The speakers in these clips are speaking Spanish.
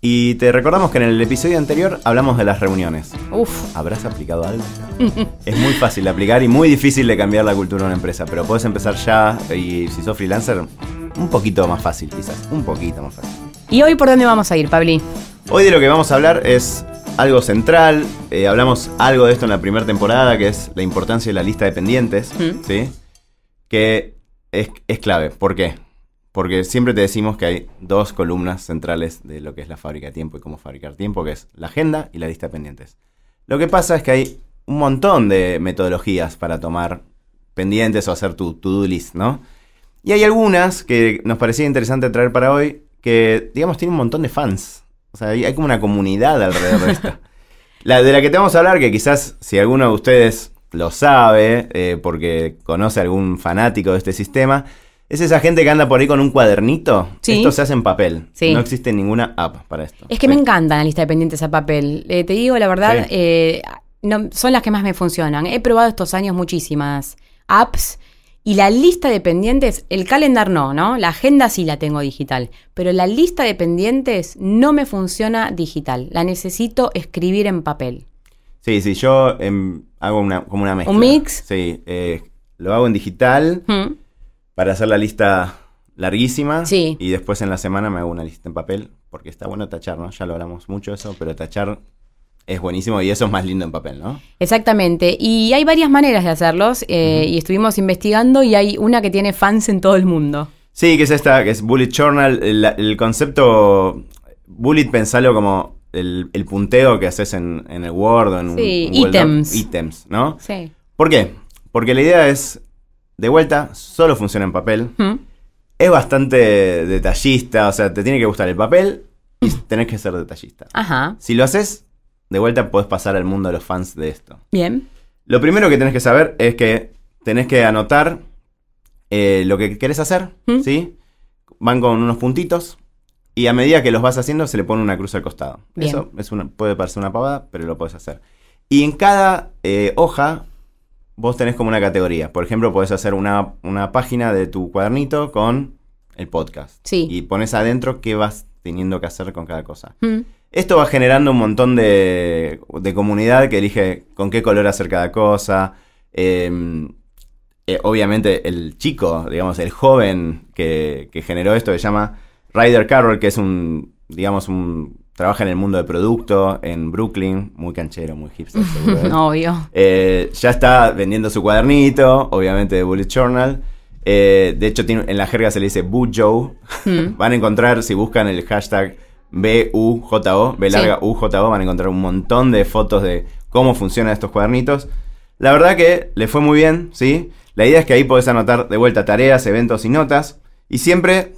Y te recordamos que en el episodio anterior hablamos de las reuniones. Uf, ¿Habrás aplicado algo? es muy fácil de aplicar y muy difícil de cambiar la cultura de una empresa, pero puedes empezar ya y si sos freelancer, un poquito más fácil quizás, un poquito más fácil. ¿y hoy por dónde vamos a ir, Pabli? Hoy de lo que vamos a hablar es algo central, eh, hablamos algo de esto en la primera temporada, que es la importancia de la lista de pendientes, Mm. ¿sí? Que es, es clave. ¿Por qué? Porque siempre te decimos que hay dos columnas centrales de lo que es la fábrica de tiempo y cómo fabricar tiempo, que es la agenda y la lista de pendientes. Lo que pasa es que hay un montón de metodologías para tomar pendientes o hacer tu to-do list, ¿no? Y hay algunas que nos parecía interesante traer para hoy, que, digamos, tienen un montón de fans. O sea, hay, hay como una comunidad alrededor de esta. La de la que te vamos a hablar, que quizás si alguno de ustedes lo sabe, eh, porque conoce a algún fanático de este sistema, es esa gente que anda por ahí con un cuadernito. Sí. Esto se hace en papel. Sí. No existe ninguna app para esto. Es que Sí. me encantan la lista de pendientes a papel. Eh, te digo la verdad, Sí. eh, no- son las que más me funcionan. He probado estos años muchísimas apps y la lista de pendientes, el calendar no, ¿no? La agenda sí la tengo digital, pero la lista de pendientes no me funciona digital. La necesito escribir en papel. Sí, sí, yo em, hago una, como una mezcla. ¿Un mix? Sí, eh, lo hago en digital ¿Mm? Para hacer la lista larguísima. Sí. Y después en la semana me hago una lista en papel, porque está bueno tachar, ¿no? Ya lo hablamos mucho eso, pero tachar es buenísimo y eso es más lindo en papel, ¿no? Exactamente. Y hay varias maneras de hacerlos eh, y estuvimos investigando y hay una que tiene fans en todo el mundo. Sí, que es esta, que es Bullet Journal. El, el concepto Bullet, pensalo como el, el punteo que haces en, en el Word o en un- Sí, un Doc. ítems. Ítems, ¿no? Sí. ¿Por qué? Porque la idea es, de vuelta, solo funciona en papel. ¿Mm? Es bastante detallista, o sea, te tiene que gustar el papel y tenés que ser detallista. Ajá. Si lo haces, de vuelta podés pasar al mundo de los fans de esto. Bien. Lo primero que tenés que saber es que tenés que anotar eh, lo que querés hacer, ¿Mm? ¿sí? Van con unos puntitos y a medida que los vas haciendo se le pone una cruz al costado. Bien. Eso es una, puede parecer una pavada, pero lo podés hacer. Y en cada eh, hoja vos tenés como una categoría. Por ejemplo, podés hacer una, una página de tu cuadernito con el podcast. Sí. Y pones adentro qué vas teniendo que hacer con cada cosa. ¿Mm? Esto va generando un montón de, de comunidad que elige con qué color hacer cada cosa. Eh, eh, obviamente el chico, digamos, el joven que, que generó esto se llama Ryder Carroll, que es un, digamos, un... Trabaja en el mundo de producto en Brooklyn, muy canchero, muy hipster. seguro él. Obvio. Eh, ya está vendiendo su cuadernito, obviamente de Bullet Journal. Eh, de hecho, tiene, en la jerga se le dice Bujo. Mm. van a encontrar, si buscan el hashtag BUJO, B larga Sí. UJO, van a encontrar un montón de fotos de cómo funcionan estos cuadernitos. La verdad que le fue muy bien, ¿sí? La idea es que ahí podés anotar de vuelta tareas, eventos y notas. Y siempre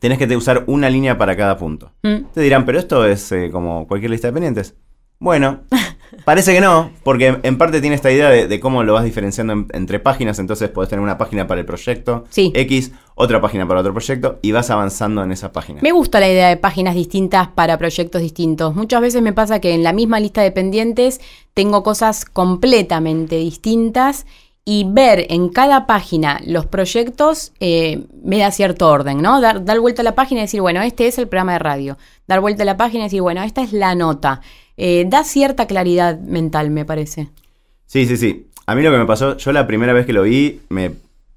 tenés que usar una línea para cada punto. Mm. Te dirán, pero esto es eh, como cualquier lista de pendientes. Bueno, parece que no, porque en parte tiene esta idea de, de cómo lo vas diferenciando en- entre páginas, entonces podés tener una página para el proyecto Sí. X, otra página para otro proyecto, y vas avanzando en esa página. Me gusta la idea de páginas distintas para proyectos distintos. Muchas veces me pasa que en la misma lista de pendientes tengo cosas completamente distintas y ver en cada página los proyectos eh, me da cierto orden, ¿no? Dar, dar vuelta a la página y decir, bueno, este es el programa de radio. Dar vuelta a la página y decir, bueno, esta es la nota. Eh, da cierta claridad mental, me parece. Sí, sí, sí. A mí lo que me pasó, yo la primera vez que lo vi, me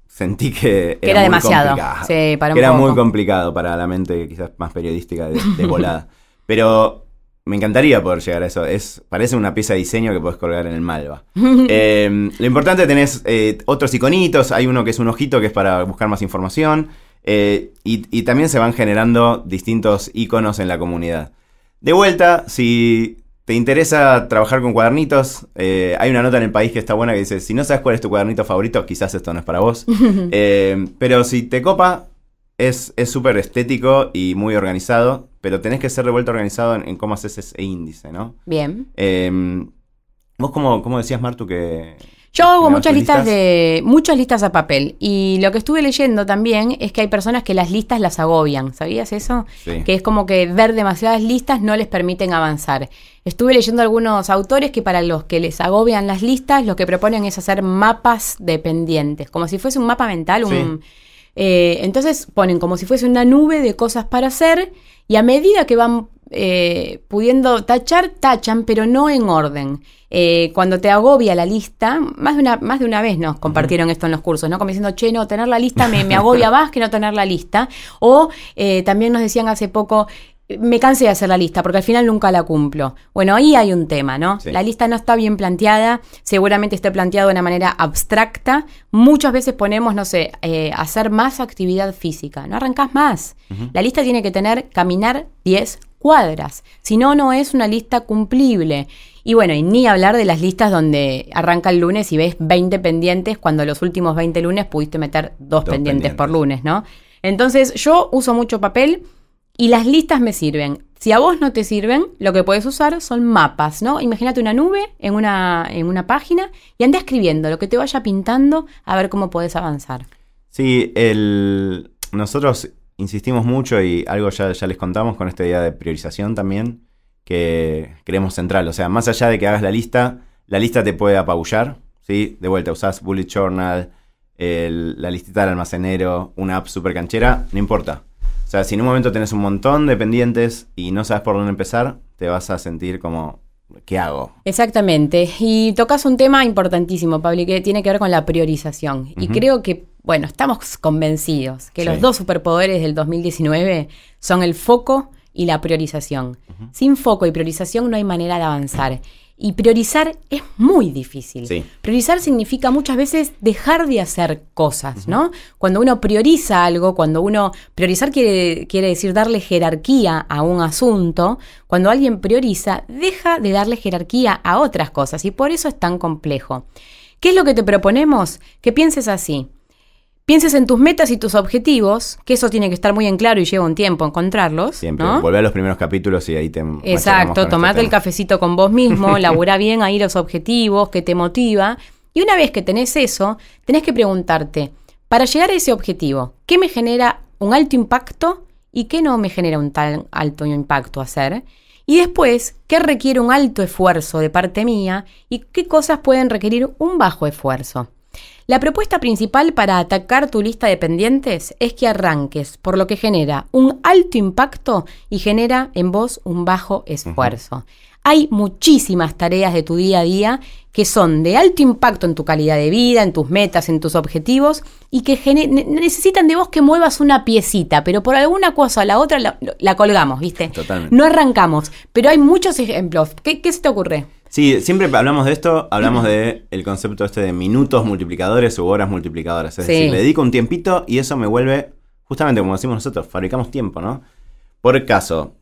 sentí que, Que era demasiado. complicado. Sí, para un que era muy complicado para la mente quizás más periodística de, de volada. Pero me encantaría poder llegar a eso. Es, parece una pieza de diseño que puedes colgar en el Malva. Eh, lo importante tenés eh, otros iconitos. Hay uno que es un ojito que es para buscar más información. eh, y, y también se van generando distintos iconos en la comunidad. De vuelta, si te interesa trabajar con cuadernitos, hay una nota en el país que está buena que dice, si no sabes cuál es tu cuadernito favorito, quizás esto no es para vos. Pero si te copa, es es súper estético y muy organizado. Pero tenés que ser de vuelta organizado en, en cómo haces ese índice, ¿no? Bien. Eh, vos, cómo, cómo decías, Martu, que... Yo hago muchas listas de muchas listas a papel y lo que estuve leyendo también es que hay personas que las listas las agobian, ¿sabías eso? Sí. Que es como que ver demasiadas listas no les permiten avanzar. Estuve leyendo algunos autores que para los que les agobian las listas, lo que proponen es hacer mapas dependientes, como si fuese un mapa mental, un Sí. eh, entonces ponen como si fuese una nube de cosas para hacer y a medida que van eh, pudiendo tachar, tachan, pero no en orden. Eh, cuando te agobia la lista, más de una, más de una vez nos compartieron esto en los cursos, ¿no? Como diciendo, che, no, tener la lista me, me agobia más que no tener la lista. O eh, también nos decían hace poco, me cansé de hacer la lista porque al final nunca la cumplo. Bueno, ahí hay un tema, ¿no? Sí. La lista no está bien planteada, seguramente esté planteado de una manera abstracta. Muchas veces ponemos, no sé, eh, hacer más actividad física. No arrancás más. La lista tiene que tener caminar 10 cuadras. Si no, no es una lista cumplible. Y bueno, y ni hablar de las listas donde arranca el lunes y ves 20 pendientes cuando los últimos 20 lunes pudiste meter dos, Dos pendientes, por lunes, ¿no? Entonces yo uso mucho papel y las listas me sirven. Si a vos no te sirven, lo que puedes usar son mapas, ¿no? Imagínate una nube en una, en una página y anda escribiendo lo que te vaya pintando a ver cómo podés avanzar. Sí, el... nosotros insistimos mucho y algo ya, ya les contamos con esta idea de priorización también, que creemos central. O sea, más allá de que hagas la lista, la lista te puede apabullar, ¿sí? De vuelta, usás Bullet Journal, el- la listita del almacenero, una app super canchera, no importa. O sea, si en un momento tenés un montón de pendientes y no sabes por dónde empezar, te vas a sentir como, ¿qué hago? Exactamente. Y tocas un tema importantísimo, Pablo, que tiene que ver con la priorización. Y creo que, bueno, estamos convencidos que Sí. los dos superpoderes del 2019 son el foco y la priorización. Sin foco y priorización no hay manera de avanzar. Y priorizar es muy difícil. Sí. Priorizar significa muchas veces dejar de hacer cosas, ¿no? Cuando uno prioriza algo, cuando uno... Priorizar quiere, quiere decir darle jerarquía a un asunto. Cuando alguien prioriza, deja de darle jerarquía a otras cosas y por eso es tan complejo. ¿Qué es lo que te proponemos? Que pienses así. Pienses en tus metas y tus objetivos, que eso tiene que estar muy en claro y lleva un tiempo encontrarlos. Siempre, ¿no? volvé a los primeros capítulos y ahí te... Exacto, este tomate el cafecito con vos mismo, labura bien ahí los objetivos, que te motiva. Y una vez que tenés eso, tenés que preguntarte, para llegar a ese objetivo, ¿qué me genera un alto impacto y qué no me genera un tan alto impacto hacer? Y después, ¿qué requiere un alto esfuerzo de parte mía y qué cosas pueden requerir un bajo esfuerzo? La propuesta principal para atacar tu lista de pendientes es que arranques por lo que genera un alto impacto y genera en vos un bajo esfuerzo. Hay muchísimas tareas de tu día a día que son de alto impacto en tu calidad de vida, en tus metas, en tus objetivos y que necesitan de vos que muevas una piecita, pero por alguna cosa o la otra la, la colgamos, ¿viste? Totalmente. No arrancamos, pero hay muchos ejemplos. ¿Qué, qué se te ocurre? Sí, siempre hablamos de esto, hablamos de el concepto este de minutos multiplicadores u horas multiplicadoras. Es Sí. decir, le dedico un tiempito y eso me vuelve, justamente como decimos nosotros, fabricamos tiempo, ¿no? Por caso,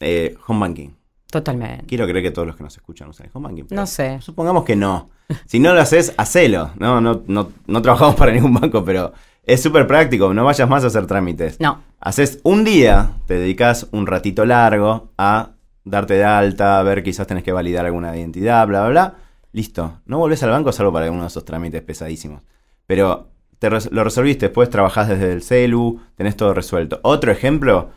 eh, home banking. Totalmente. Quiero creer que todos los que nos escuchan usan el home banking. pero No sé. Supongamos que no. Si no lo haces, hacelo. No, no, no, no trabajamos para ningún banco, pero es súper práctico. No vayas más a hacer trámites. No. Haces un día, te dedicas un ratito largo a darte de alta, ver quizás tenés que validar alguna identidad, bla, bla, bla. Listo. No volvés al banco salvo para alguno de esos trámites pesadísimos. Pero te lo resolviste, después trabajás desde el celu, tenés todo resuelto. Otro ejemplo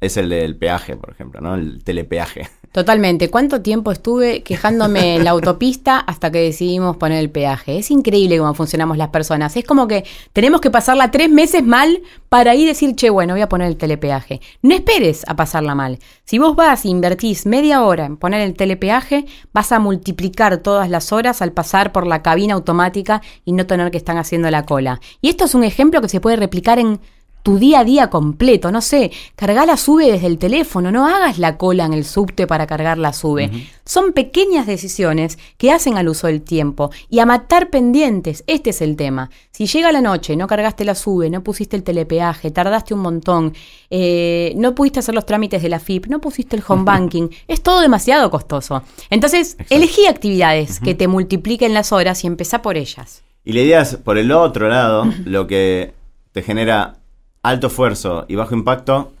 es el del peaje, por ejemplo, ¿no? El telepeaje. Totalmente. ¿Cuánto tiempo estuve quejándome en la autopista hasta que decidimos poner el peaje? Es increíble cómo funcionamos las personas. Es como que tenemos que pasarla tres meses mal para ahí decir, che, bueno, voy a poner el telepeaje. No esperes a pasarla mal. Si vos vas e invertís media hora en poner el telepeaje, vas a multiplicar todas las horas al pasar por la cabina automática y no tener que estar haciendo la cola. Y esto es un ejemplo que se puede replicar en tu día a día completo, no sé, cargar la sube desde el teléfono, no hagas la cola en el subte para cargar la sube. Son pequeñas decisiones que hacen al uso del tiempo y a matar pendientes, este es el tema. Si llega la noche, no cargaste la sube, no pusiste el telepeaje, tardaste un montón, eh, no pudiste hacer los trámites de la FIP, no pusiste el home banking, es todo demasiado costoso. Entonces, Exacto. elegí actividades que te multipliquen las horas y empezá por ellas. Y la idea es, por el otro lado, lo que te genera alto esfuerzo y bajo impacto,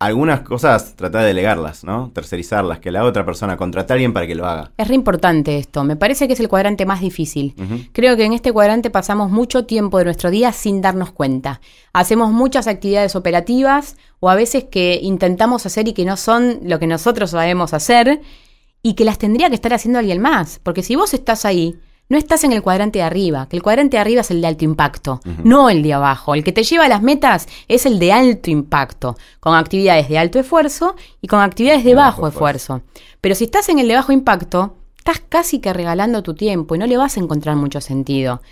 algunas cosas trata de delegarlas, ¿no? Tercerizarlas, que la otra persona contrate a alguien para que lo haga. Es re importante esto. Me parece que es el cuadrante más difícil. Creo que en este cuadrante pasamos mucho tiempo de nuestro día sin darnos cuenta. Hacemos muchas actividades operativas o a veces que intentamos hacer y que no son lo que nosotros sabemos hacer y que las tendría que estar haciendo alguien más. Porque si vos estás ahí, no estás en el cuadrante de arriba, que el cuadrante de arriba es el de alto impacto, no el de abajo. El que te lleva a las metas es el de alto impacto, con actividades de alto esfuerzo y con actividades de, bajo, esfuerzo. Pero si estás en el de bajo impacto, estás casi que regalando tu tiempo y no le vas a encontrar mucho sentido.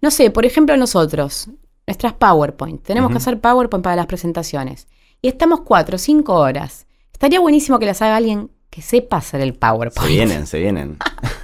No sé, por ejemplo nosotros, nuestras PowerPoint, tenemos que hacer PowerPoint para las presentaciones y estamos cuatro o cinco horas. Estaría buenísimo que las haga alguien que sepa hacer el PowerPoint. Se vienen, se vienen.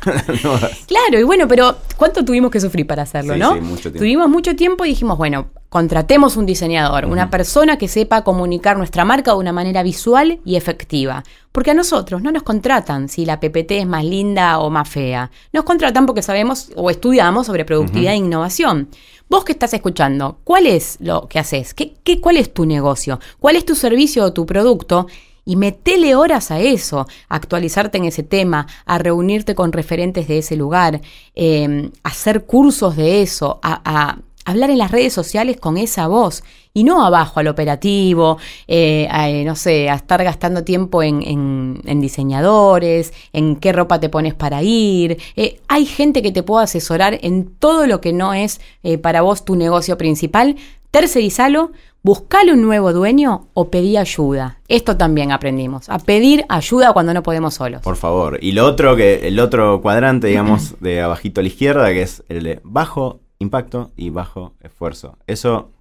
claro, y bueno, pero ¿cuánto tuvimos que sufrir para hacerlo, no? Sí, mucho tiempo. Tuvimos mucho tiempo y dijimos, bueno, contratemos un diseñador, una persona que sepa comunicar nuestra marca de una manera visual y efectiva. Porque a nosotros no nos contratan si la PPT es más linda o más fea. Nos contratan porque sabemos o estudiamos sobre productividad e innovación. Vos que estás escuchando, ¿cuál es lo que haces? ¿Qué, qué, ¿Cuál es tu negocio? ¿Cuál es tu servicio o tu producto? Y metele horas a eso, a actualizarte en ese tema, a reunirte con referentes de ese lugar, eh, a hacer cursos de eso, a, hablar en las redes sociales con esa voz y no abajo al operativo, eh, eh, no sé, a estar gastando tiempo en, diseñadores, en qué ropa te pones para ir. hay gente que te puede asesorar en todo lo que no es para vos tu negocio principal. Tercerizalo, buscale un nuevo dueño o pedí ayuda. Esto también aprendimos, a pedir ayuda cuando no podemos solos. Por favor. Y lo otro que el otro cuadrante, digamos, de abajito a la izquierda, que es el de bajo impacto y bajo esfuerzo. Eso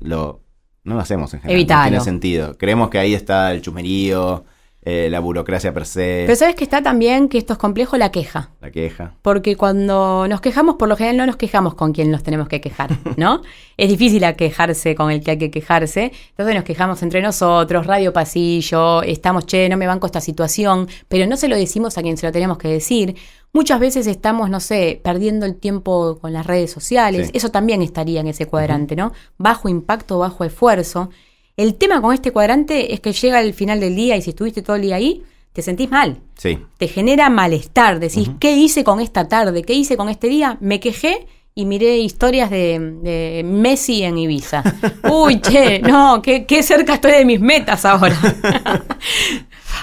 lo no lo hacemos en general. No tiene sentido. Creemos que ahí está el chumerío, eh, la burocracia per se. Pero sabes que está también que esto es complejo la queja. La queja. Porque cuando nos quejamos, por lo general no nos quejamos con quien nos tenemos que quejar, ¿no? es difícil quejarse con el que hay que quejarse. Entonces nos quejamos entre nosotros, radio pasillo, estamos, che, no me banco esta situación, pero no se lo decimos a quien se lo tenemos que decir. Muchas veces estamos, no sé, perdiendo el tiempo con las redes sociales. Eso también estaría en ese cuadrante, ¿no? Bajo impacto, bajo esfuerzo. El tema con este cuadrante es que llega el final del día y si estuviste todo el día ahí, te sentís mal. Sí. Te genera malestar. Decís, ¿qué hice con esta tarde? ¿Qué hice con este día? Me quejé y miré historias de, Messi en Ibiza. Uy, che, no, qué, cerca estoy de mis metas ahora.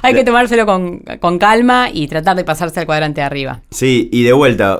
Hay que tomárselo con, calma y tratar de pasarse al cuadrante de arriba. Sí, y de vuelta,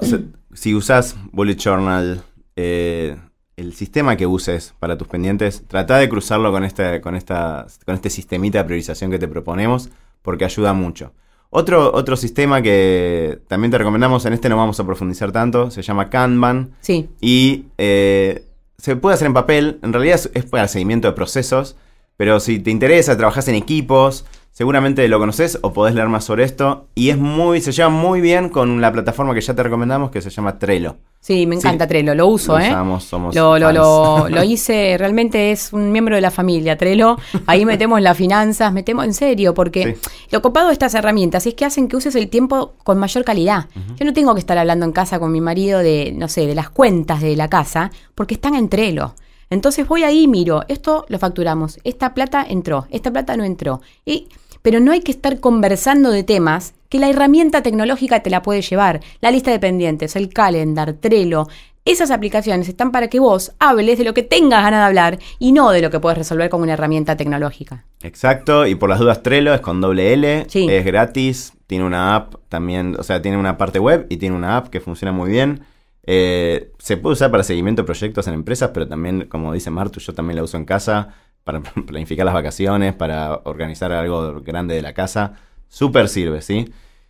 si usas Bullet Journal, eh, el sistema que uses para tus pendientes, trata de cruzarlo con este, con esta, con este sistemita de priorización que te proponemos, porque ayuda mucho. Otro, otro sistema que también te recomendamos, en este no vamos a profundizar tanto, se llama Kanban. Sí. Y eh, se puede hacer en papel, en realidad es, para el seguimiento de procesos, pero si te interesa, trabajas en equipos, seguramente lo conoces o podés leer más sobre esto. Y es muy, se lleva muy bien con la plataforma que ya te recomendamos que se llama Trello. Sí, me encanta Trello, lo uso, ¿eh? somos lo, lo, lo, lo, hice, realmente es un miembro de la familia, Trello. Ahí metemos las finanzas, metemos en serio, porque lo copado de estas herramientas es que hacen que uses el tiempo con mayor calidad. Yo no tengo que estar hablando en casa con mi marido de, no sé, de las cuentas de la casa, porque están en Trello. Entonces voy ahí y miro, esto lo facturamos, esta plata entró, esta plata no entró. Y pero no hay que estar conversando de temas que la herramienta tecnológica te la puede llevar. La lista de pendientes, el calendar, Trello, esas aplicaciones están para que vos hables de lo que tengas ganas de hablar y no de lo que puedes resolver con una herramienta tecnológica. Exacto, y por las dudas Trello es con doble L, es gratis, tiene una app también, o sea, tiene una parte web y tiene una app que funciona muy bien. Eh, se puede usar para seguimiento de proyectos en empresas, pero también, como dice Martu, yo también la uso en casa para planificar las vacaciones, para organizar algo grande de la casa. Súper sirve, ¿sí?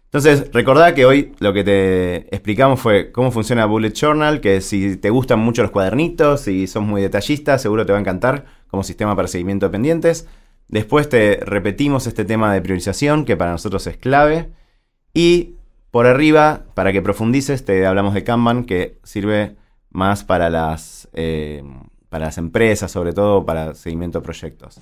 Entonces, recordá que hoy lo que te explicamos fue cómo funciona Bullet Journal, que si te gustan mucho los cuadernitos, si sos muy detallista, seguro te va a encantar como sistema para seguimiento de pendientes. Después te repetimos este tema de priorización, que para nosotros es clave. Y por arriba, para que profundices, te hablamos de Kanban, que sirve más para las eh, para las empresas, sobre todo para seguimiento de proyectos.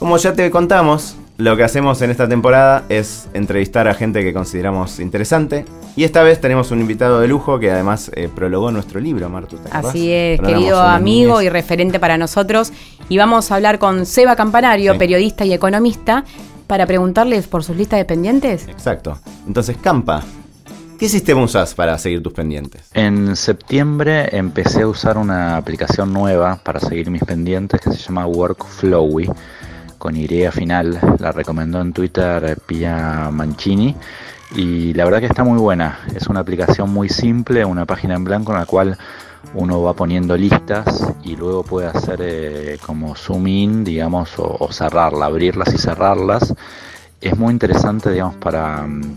Como ya te contamos, lo que hacemos en esta temporada es entrevistar a gente que consideramos interesante. Y esta vez tenemos un invitado de lujo que además eh, prologó nuestro libro, Martu. Así es, querido amigo y referente para nosotros. Y vamos a hablar con Seba Campanario, Sí. periodista y economista, para preguntarles por sus listas de pendientes. Exacto. Entonces, Campa, ¿qué sistema usas para seguir tus pendientes? En septiembre empecé a usar una aplicación nueva para seguir mis pendientes que se llama Workflowy con Y final. La recomendó en Twitter Pia Mancini y la verdad que está muy buena. Es una aplicación muy simple, una página en blanco en la cual uno va poniendo listas y luego puede hacer eh, como zoom in, digamos, o, o cerrarla, abrirlas y cerrarlas. Es muy interesante, digamos, para, mm,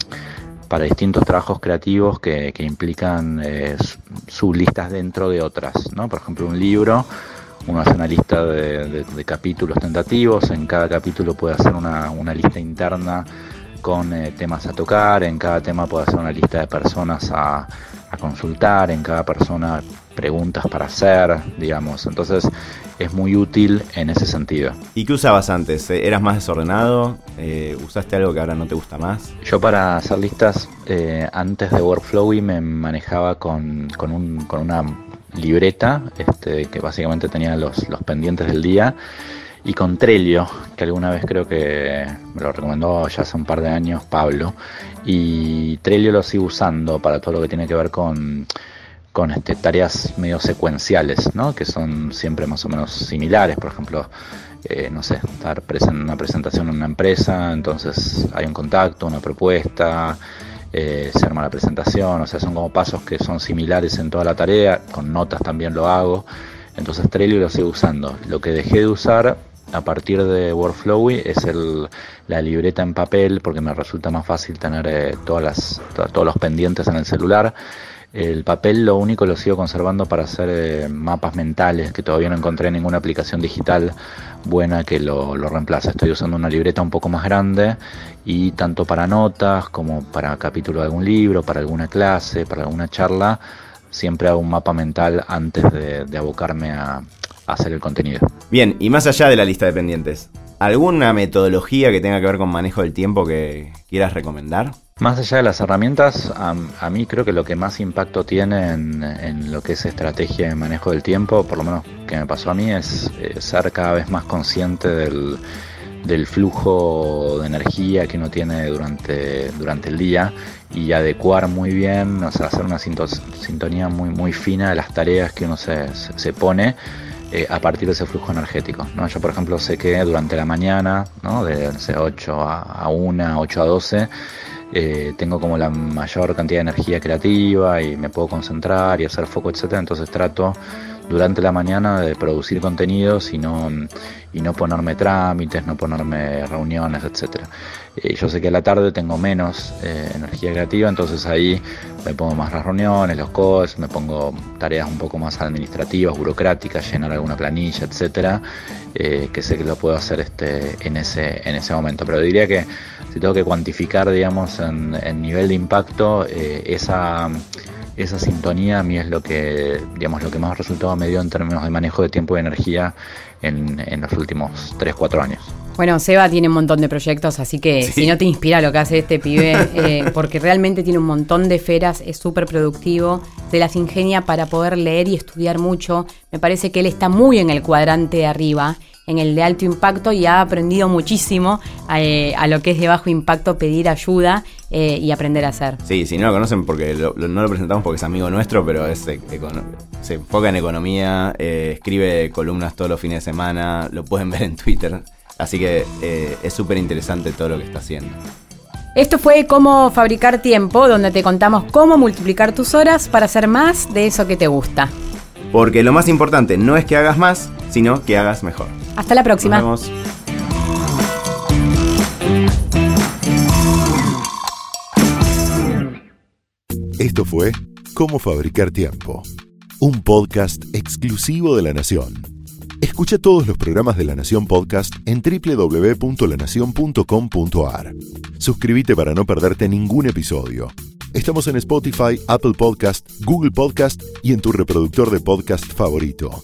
para distintos trabajos creativos que, implican eh, sublistas dentro de otras, ¿no? Por ejemplo, un libro, uno hace una lista de, capítulos tentativos, en cada capítulo puede hacer una, lista interna con eh, temas a tocar, en cada tema puede hacer una lista de personas a consultar, en cada persona preguntas para hacer, digamos. Entonces es muy útil en ese sentido. ¿Y qué usabas antes? Eh, ¿Eras más desordenado? Eh, ¿Usaste algo que ahora no te gusta más? Yo para hacer listas, eh, antes de Workflowy me manejaba con, con, un- con una libreta este, que básicamente tenía los, los pendientes del día y con Trello, que alguna vez creo que me lo recomendó ya hace un par de años Pablo, y Trello lo sigo usando para todo lo que tiene que ver con, con este, tareas medio secuenciales, ¿no? que son siempre más o menos similares, por ejemplo, eh, no sé, estar en una presentación en una empresa, entonces hay un contacto, una propuesta, eh, se arma la presentación, o sea, son como pasos que son similares en toda la tarea, con notas también lo hago, entonces Trello lo sigo usando. Lo que dejé de usar a partir de Workflowy es la libreta en papel, porque me resulta más fácil tener eh, todas las, to- todos los pendientes en el celular. El papel lo único lo sigo conservando para hacer eh, mapas mentales, que todavía no encontré ninguna aplicación digital buena que lo, reemplace. Estoy usando una libreta un poco más grande y tanto para notas como para capítulo de algún libro, para alguna clase, para alguna charla, siempre hago un mapa mental antes de, abocarme a hacer el contenido. Bien, y más allá de la lista de pendientes, ¿alguna metodología que tenga que ver con manejo del tiempo que quieras recomendar? Más allá de las herramientas, a, a mí creo que lo que más impacto tiene en, lo que es estrategia de manejo del tiempo, por lo menos que me pasó a mí, es eh, ser cada vez más consciente del, flujo de energía que uno tiene durante, durante el día y adecuar muy bien, o sea, hacer una sinto- sintonía muy, muy fina de las tareas que uno se- se pone eh, a partir de ese flujo energético. ¿no? Yo, por ejemplo, sé que durante la mañana, ¿no? de no sé, 8 a, a 1, 8 a 12, eh, tengo como la mayor cantidad de energía creativa y me puedo concentrar y hacer foco, etcétera. Entonces trato durante la mañana de producir contenidos y no, y no ponerme trámites, no ponerme reuniones, etcétera. Eh, yo sé que a la tarde tengo menos eh, energía creativa, entonces ahí me pongo más las reuniones, los calls, me pongo tareas un poco más administrativas, burocráticas, llenar alguna planilla, etcétera, eh, que sé que lo puedo hacer este, en, ese, en ese momento. Pero diría que si tengo que cuantificar, digamos, en, en nivel de impacto, esa, esa sintonía a mí es lo que, digamos, lo que más resultado me dio en términos de manejo de tiempo y energía en, en los últimos 3-4 años. Bueno, Seba tiene un montón de proyectos, así que Sí. si no te inspira lo que hace este pibe, eh, porque realmente tiene un montón de esferas, es súper productivo, se las ingenia para poder leer y estudiar mucho. Me parece que él está muy en el cuadrante de arriba, en el de alto impacto, y ha aprendido muchísimo eh, a lo que es de bajo impacto pedir ayuda eh, y aprender a hacer. Sí, si no lo conocen porque lo- lo- no lo presentamos porque es amigo nuestro, pero es, eh, econo- se enfoca en economía, eh, escribe columnas todos los fines de semana, lo pueden ver en Twitter. Así que es súper interesante todo lo que está haciendo. Esto fue Cómo Fabricar Tiempo, donde te contamos cómo multiplicar tus horas para hacer más de eso que te gusta. Porque lo más importante no es que hagas más, sino que hagas mejor. Hasta la próxima. Nos vemos. Esto fue Cómo Fabricar Tiempo, un podcast exclusivo de La Nación. Escucha todos los programas de La Nación Podcast en www.lanacion.com.ar. Suscríbete para no perderte ningún episodio. Estamos en Spotify, Apple Podcast, Google Podcast y en tu reproductor de podcast favorito.